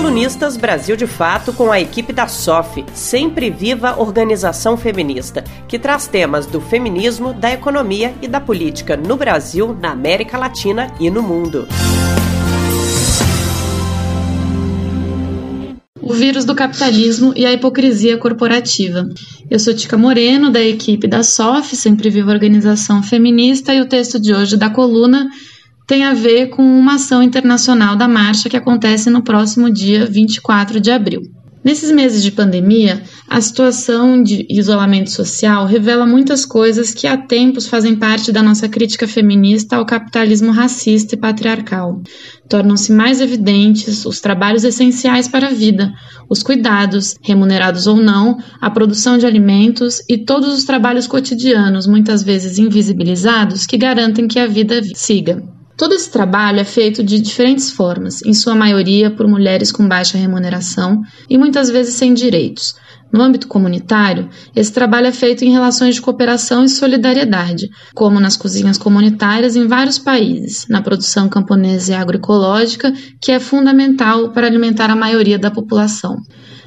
Colunistas Brasil de Fato com a equipe da SOF, Sempre Viva Organização Feminista, que traz temas do feminismo, da economia e da política no Brasil, na América Latina e no mundo. O vírus do capitalismo e a hipocrisia corporativa. Eu sou Tica Moreno, da equipe da SOF, Sempre Viva Organização Feminista, e o texto de hoje da coluna tem a ver com uma ação internacional da marcha que acontece no próximo dia 24 de abril. Nesses meses de pandemia, a situação de isolamento social revela muitas coisas que há tempos fazem parte da nossa crítica feminista ao capitalismo racista e patriarcal. Tornam-se mais evidentes os trabalhos essenciais para a vida, os cuidados, remunerados ou não, a produção de alimentos e todos os trabalhos cotidianos, muitas vezes invisibilizados, que garantem que a vida siga. Todo esse trabalho é feito de diferentes formas, em sua maioria por mulheres com baixa remuneração e muitas vezes sem direitos. No âmbito comunitário, esse trabalho é feito em relações de cooperação e solidariedade, como nas cozinhas comunitárias em vários países, na produção camponesa e agroecológica, que é fundamental para alimentar a maioria da população.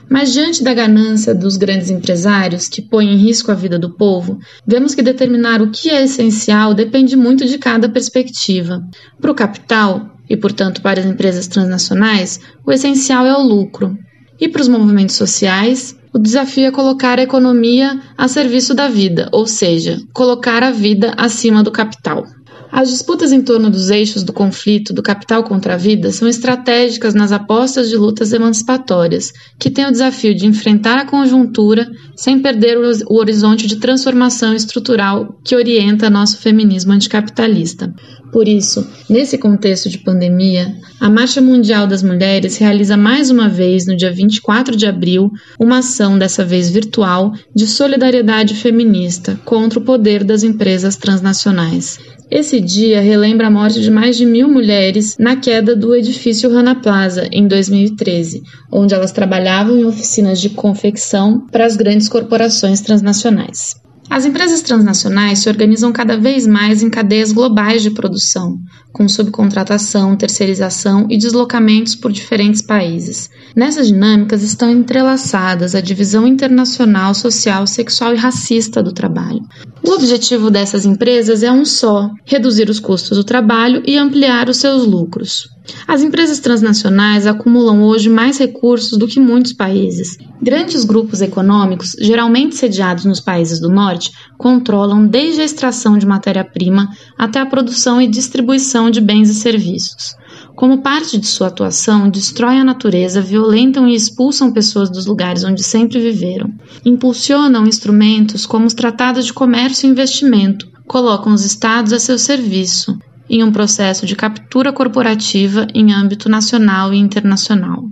Mas diante da ganância dos grandes empresários, que põem em risco a vida do povo, vemos que determinar o que é essencial depende muito de cada perspectiva. Para o capital, e portanto para as empresas transnacionais, o essencial é o lucro. E para os movimentos sociais, o desafio é colocar a economia a serviço da vida, ou seja, colocar a vida acima do capital. As disputas em torno dos eixos do conflito do capital contra a vida são estratégicas nas apostas de lutas emancipatórias, que têm o desafio de enfrentar a conjuntura sem perder o horizonte de transformação estrutural que orienta nosso feminismo anticapitalista. Por isso, nesse contexto de pandemia, a Marcha Mundial das Mulheres realiza mais uma vez, no dia 24 de abril, uma ação, dessa vez virtual, de solidariedade feminista contra o poder das empresas transnacionais. Esse dia relembra a morte de mais de mil mulheres na queda do edifício Rana Plaza, em 2013, onde elas trabalhavam em oficinas de confecção para as grandes corporações transnacionais. As empresas transnacionais se organizam cada vez mais em cadeias globais de produção, com subcontratação, terceirização e deslocamentos por diferentes países. Nessas dinâmicas estão entrelaçadas a divisão internacional, social, sexual e racista do trabalho. O objetivo dessas empresas é um só: reduzir os custos do trabalho e ampliar os seus lucros. As empresas transnacionais acumulam hoje mais recursos do que muitos países. Grandes grupos econômicos, geralmente sediados nos países do norte, controlam desde a extração de matéria-prima até a produção e distribuição de bens e serviços. Como parte de sua atuação, destroem a natureza, violentam e expulsam pessoas dos lugares onde sempre viveram. Impulsionam instrumentos como os tratados de comércio e investimento, colocam os estados a seu serviço, em um processo de captura corporativa em âmbito nacional e internacional.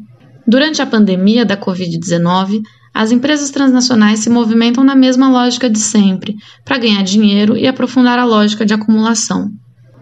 Durante a pandemia da Covid-19, as empresas transnacionais se movimentam na mesma lógica de sempre, para ganhar dinheiro e aprofundar a lógica de acumulação.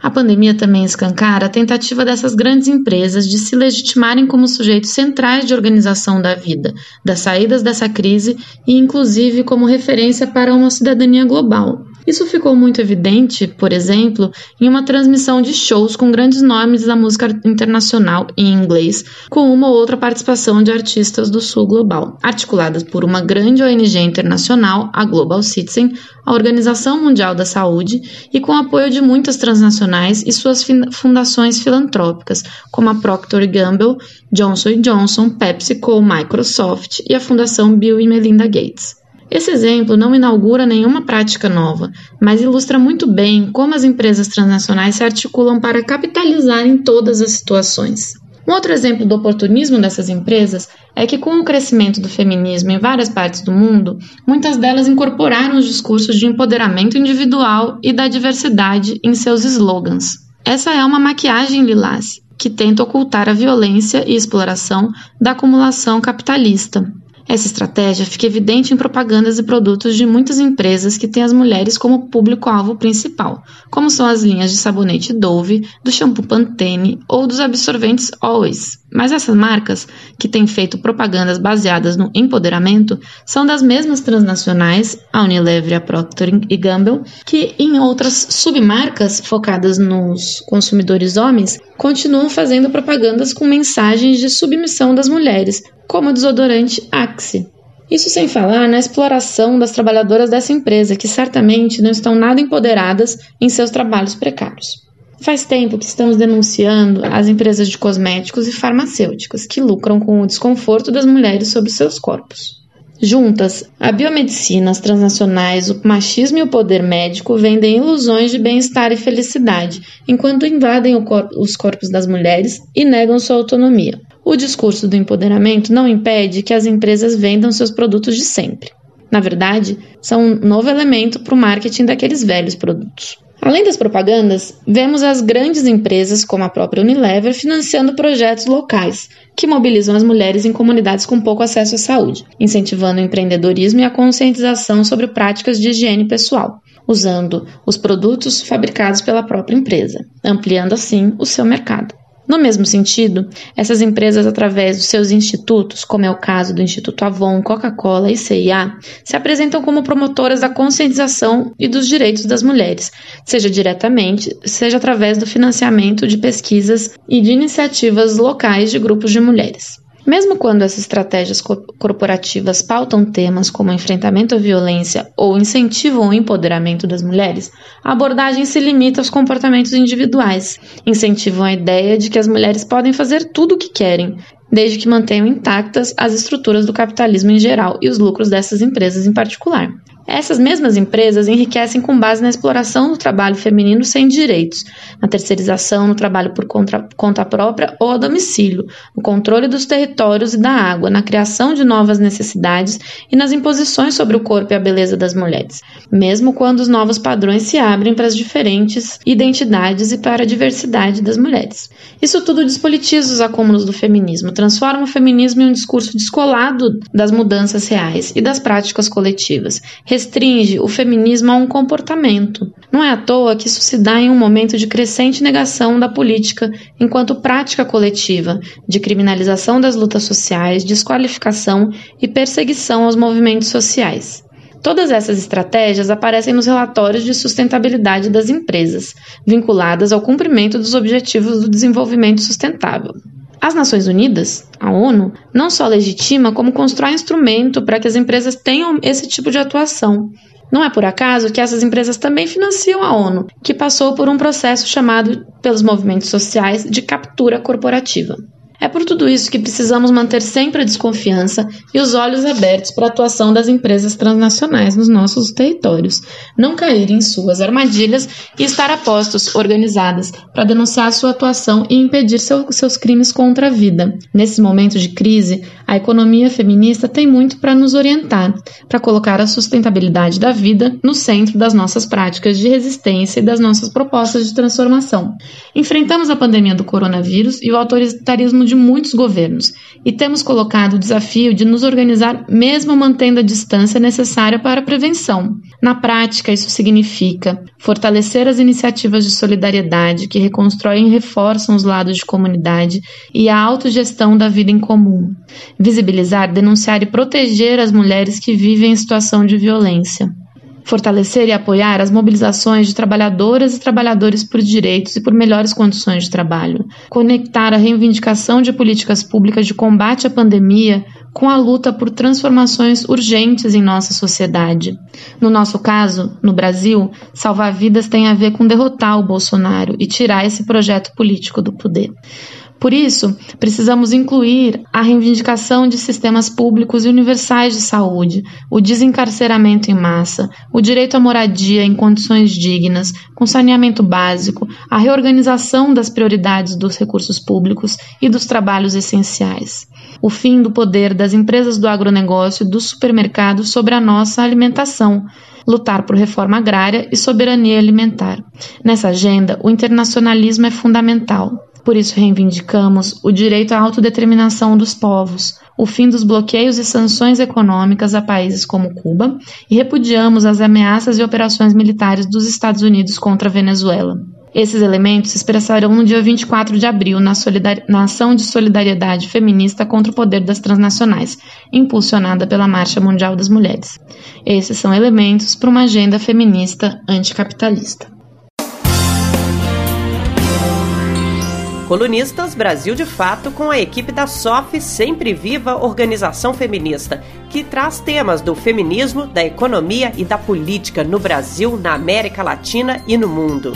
A pandemia também escancara a tentativa dessas grandes empresas de se legitimarem como sujeitos centrais de organização da vida, das saídas dessa crise e, inclusive, como referência para uma cidadania global, isso ficou muito evidente, por exemplo, em uma transmissão de shows com grandes nomes da música internacional em inglês, com uma ou outra participação de artistas do sul global, articuladas por uma grande ONG internacional, a Global Citizen, a Organização Mundial da Saúde, e com apoio de muitas transnacionais e suas fundações filantrópicas, como a Procter Gamble, Johnson Johnson, PepsiCo, Microsoft e a Fundação Bill e Melinda Gates. Esse exemplo não inaugura nenhuma prática nova, mas ilustra muito bem como as empresas transnacionais se articulam para capitalizar em todas as situações. Um outro exemplo do oportunismo dessas empresas é que, com o crescimento do feminismo em várias partes do mundo, muitas delas incorporaram os discursos de empoderamento individual e da diversidade em seus slogans. Essa é uma maquiagem lilás que tenta ocultar a violência e exploração da acumulação capitalista. Essa estratégia fica evidente em propagandas e produtos de muitas empresas que têm as mulheres como público-alvo principal, como são as linhas de sabonete Dove, do shampoo Pantene ou dos absorventes Always. Mas essas marcas, que têm feito propagandas baseadas no empoderamento, são das mesmas transnacionais, a Unilever e a Procter Gamble, que em outras submarcas focadas nos consumidores homens, continuam fazendo propagandas com mensagens de submissão das mulheres, como o desodorante Axe. Isso sem falar na exploração das trabalhadoras dessa empresa, que certamente não estão nada empoderadas em seus trabalhos precários. Faz tempo que estamos denunciando as empresas de cosméticos e farmacêuticas que lucram com o desconforto das mulheres sobre seus corpos. Juntas, a biomedicina, as transnacionais, o machismo e o poder médico vendem ilusões de bem-estar e felicidade, enquanto invadem os corpos das mulheres e negam sua autonomia. O discurso do empoderamento não impede que as empresas vendam seus produtos de sempre. Na verdade, são um novo elemento para o marketing daqueles velhos produtos. Além das propagandas, vemos as grandes empresas, como a própria Unilever, financiando projetos locais que mobilizam as mulheres em comunidades com pouco acesso à saúde, incentivando o empreendedorismo e a conscientização sobre práticas de higiene pessoal, usando os produtos fabricados pela própria empresa, ampliando assim o seu mercado. No mesmo sentido, essas empresas, através dos seus institutos, como é o caso do Instituto Avon, Coca-Cola e CIA, se apresentam como promotoras da conscientização e dos direitos das mulheres, seja diretamente, seja através do financiamento de pesquisas e de iniciativas locais de grupos de mulheres. Mesmo quando essas estratégias corporativas pautam temas como enfrentamento à violência ou incentivam o empoderamento das mulheres, a abordagem se limita aos comportamentos individuais, incentivam a ideia de que as mulheres podem fazer tudo o que querem, desde que mantenham intactas as estruturas do capitalismo em geral e os lucros dessas empresas em particular. Essas mesmas empresas enriquecem com base na exploração do trabalho feminino sem direitos, na terceirização, no trabalho por conta, conta própria ou a domicílio, no controle dos territórios e da água, na criação de novas necessidades e nas imposições sobre o corpo e a beleza das mulheres, mesmo quando os novos padrões se abrem para as diferentes identidades e para a diversidade das mulheres. Isso tudo despolitiza os acúmulos do feminismo, transforma o feminismo em um discurso descolado das mudanças reais e das práticas coletivas restringe o feminismo a um comportamento. Não é à toa que isso se dá em um momento de crescente negação da política enquanto prática coletiva, de criminalização das lutas sociais, desqualificação e perseguição aos movimentos sociais. Todas essas estratégias aparecem nos relatórios de sustentabilidade das empresas, vinculadas ao cumprimento dos Objetivos do Desenvolvimento Sustentável. As Nações Unidas, a ONU, não só legitima, como constrói instrumento para que as empresas tenham esse tipo de atuação. Não é por acaso que essas empresas também financiam a ONU, que passou por um processo chamado pelos movimentos sociais de captura corporativa. É por tudo isso que precisamos manter sempre a desconfiança e os olhos abertos para a atuação das empresas transnacionais nos nossos territórios, não cair em suas armadilhas e estar a postos organizadas para denunciar sua atuação e impedir seu, seus crimes contra a vida. Nesses momentos de crise, a economia feminista tem muito para nos orientar, para colocar a sustentabilidade da vida no centro das nossas práticas de resistência e das nossas propostas de transformação. Enfrentamos a pandemia do coronavírus e o autoritarismo de muitos governos e temos colocado o desafio de nos organizar mesmo mantendo a distância necessária para a prevenção. Na prática, isso significa fortalecer as iniciativas de solidariedade que reconstroem e reforçam os lados de comunidade e a autogestão da vida em comum. Visibilizar, denunciar e proteger as mulheres que vivem em situação de violência fortalecer e apoiar as mobilizações de trabalhadoras e trabalhadores por direitos e por melhores condições de trabalho, conectar a reivindicação de políticas públicas de combate à pandemia com a luta por transformações urgentes em nossa sociedade. No nosso caso, no Brasil, salvar vidas tem a ver com derrotar o Bolsonaro e tirar esse projeto político do poder. Por isso, precisamos incluir a reivindicação de sistemas públicos e universais de saúde, o desencarceramento em massa, o direito à moradia em condições dignas, com saneamento básico, a reorganização das prioridades dos recursos públicos e dos trabalhos essenciais, o fim do poder das empresas do agronegócio e dos supermercados sobre a nossa alimentação, lutar por reforma agrária e soberania alimentar. Nessa agenda, o internacionalismo é fundamental. Por isso reivindicamos o direito à autodeterminação dos povos, o fim dos bloqueios e sanções econômicas a países como Cuba e repudiamos as ameaças e operações militares dos Estados Unidos contra a Venezuela. Esses elementos se expressarão no dia 24 de abril na, na, ação de solidariedade feminista contra o poder das transnacionais, impulsionada pela Marcha Mundial das Mulheres. Esses são elementos para uma agenda feminista anticapitalista. Colunistas Brasil de Fato com a equipe da SOF Sempre Viva Organização Feminista, que traz temas do feminismo, da economia e da política no Brasil, na América Latina e no mundo.